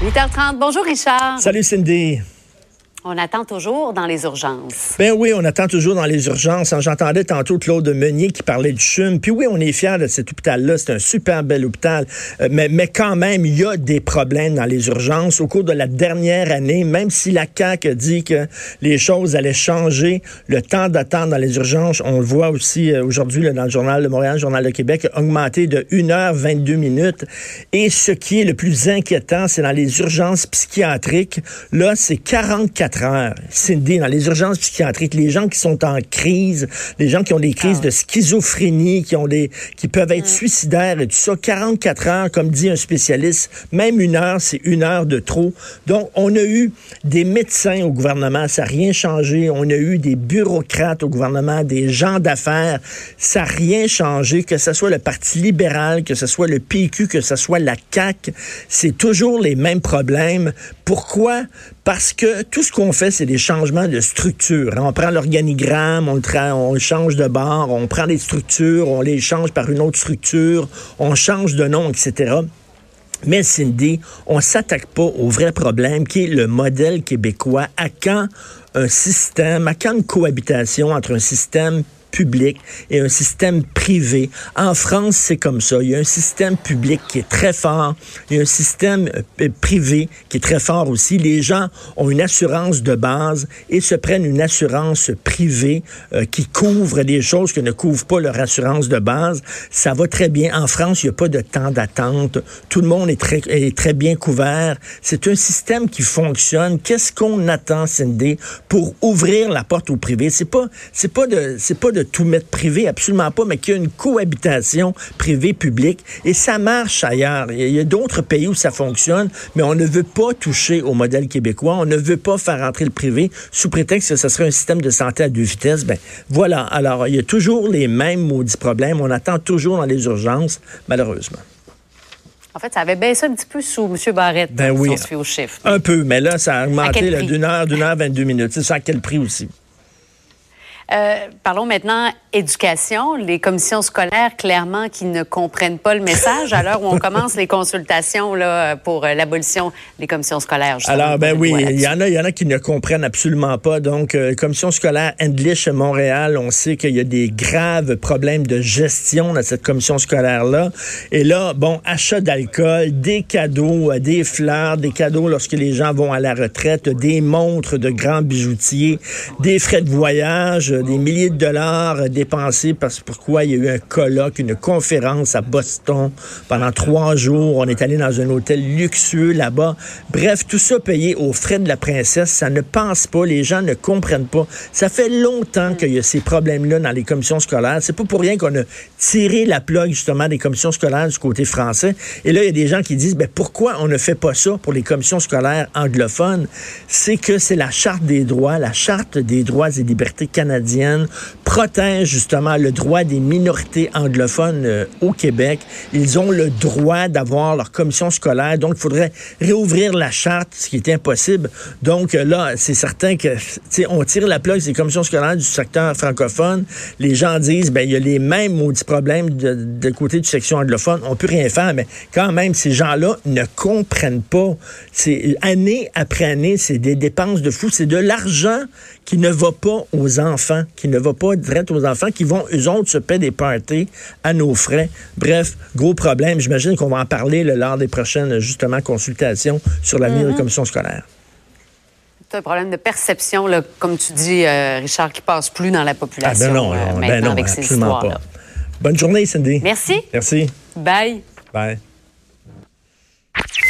8h30. Bonjour, Richard. Salut, Cindy. On attend toujours dans les urgences. Ben oui, on attend toujours dans les urgences. J'entendais tantôt Claude Meunier qui parlait du CHUM. Puis oui, on est fiers de cet hôpital-là. C'est un super bel hôpital. Euh, mais, mais quand même, il y a des problèmes dans les urgences. Au cours de la dernière année, même si la CAQ a dit que les choses allaient changer, le temps d'attente dans les urgences, on le voit aussi euh, aujourd'hui dans le journal de Montréal, le journal de Québec, a augmenté de 1h22 minutes. Et ce qui est le plus inquiétant, c'est dans les urgences psychiatriques. Là, c'est 44 Cindy, dans les urgences psychiatriques, les gens qui sont en crise, les gens qui ont des crises ah de schizophrénie, qui ont des, qui peuvent être mm. suicidaires et tout ça, 44 heures, comme dit un spécialiste, même une heure, c'est une heure de trop. Donc, on a eu des médecins au gouvernement, ça n'a rien changé. On a eu des bureaucrates au gouvernement, des gens d'affaires, ça n'a rien changé. Que ce soit le Parti libéral, que ce soit le PQ, que ce soit la CAQ, c'est toujours les mêmes problèmes. Pourquoi? Parce que tout ce qu'on fait, c'est des changements de structure. On prend l'organigramme, on, le change de bord, on prend des structures, on les change par une autre structure, on change de nom, etc. Mais Cindy, on s'attaque pas au vrai problème qui est le modèle québécois. À quand un système, à quand une cohabitation entre un système public et un système privé. En France, c'est comme ça. Il y a un système public qui est très fort. Il y a un système euh, privé qui est très fort aussi. Les gens ont une assurance de base et se prennent une assurance privée euh, qui couvre des choses que ne couvre pas leur assurance de base. Ça va très bien. En France, il n'y a pas de temps d'attente. Tout le monde est très, est très bien couvert. C'est un système qui fonctionne. Qu'est-ce qu'on attend, Cindy, pour ouvrir la porte au privé? C'est pas, c'est pas de, c'est pas de tout mettre privé, absolument pas, mais qu'il y a une cohabitation privée-publique. Et ça marche ailleurs. Il y a, d'autres pays où ça fonctionne, mais on ne veut pas toucher au modèle québécois. On ne veut pas faire entrer le privé sous prétexte que ce serait un système de santé à deux vitesses. Ben voilà. Alors, il y a toujours les mêmes maudits problèmes. On attend toujours dans les urgences, malheureusement. En fait, ça avait baissé un petit peu sous M. Barrette, ben oui, si on se fait au chiffre. Un peu, mais là, ça a augmenté d'une heure, d'une heure, 22 minutes. C'est ça à quel prix aussi? Euh, parlons maintenant éducation. Les commissions scolaires, clairement, qui ne comprennent pas le message à l'heure où on commence les consultations là, pour euh, l'abolition des commissions scolaires. Alors, ben oui, il y en a, il y en a qui ne comprennent absolument pas. Donc, euh, commission scolaire Endlich Montréal, on sait qu'il y a des graves problèmes de gestion dans cette commission scolaire-là. Et là, bon, achat d'alcool, des cadeaux, des fleurs, des cadeaux lorsque les gens vont à la retraite, des montres de grands bijoutiers, des frais de voyage, des milliers de dollars dépensés parce pourquoi il y a eu un colloque, une conférence à Boston pendant trois jours. On est allé dans un hôtel luxueux là-bas. Bref, tout ça payé aux frais de la princesse. Ça ne pense pas. Les gens ne comprennent pas. Ça fait longtemps qu'il y a ces problèmes-là dans les commissions scolaires. C'est pas pour rien qu'on a tiré la plug justement des commissions scolaires du côté français. Et là, il y a des gens qui disent, ben, pourquoi on ne fait pas ça pour les commissions scolaires anglophones? C'est que c'est la charte des droits, la charte des droits et libertés canadiennes protège justement le droit des minorités anglophones euh, au Québec. Ils ont le droit d'avoir leur commission scolaire. Donc, il faudrait réouvrir la charte, ce qui est impossible. Donc, euh, là, c'est certain que, on tire la plaque des commissions scolaires du secteur francophone. Les gens disent, ben, il y a les mêmes maudits problèmes de côté du section anglophone. On peut rien faire, mais quand même, ces gens-là ne comprennent pas. C'est année après année, c'est des dépenses de fou. C'est de l'argent qui ne va pas aux enfants, qui ne va pas direct aux enfants, qui vont, eux autres, se payer des parties à nos frais. Bref, gros problème. J'imagine qu'on va en parler lors des prochaines, justement, consultations sur l'avenir des mhm. commissions scolaires. C'est un problème de perception, là, comme tu dis, euh, Richard, qui passe plus dans la population ah ben non, euh, ben non, avec ces histoires Pas. Bonne journée, Cindy. Merci. Merci. Bye. Bye.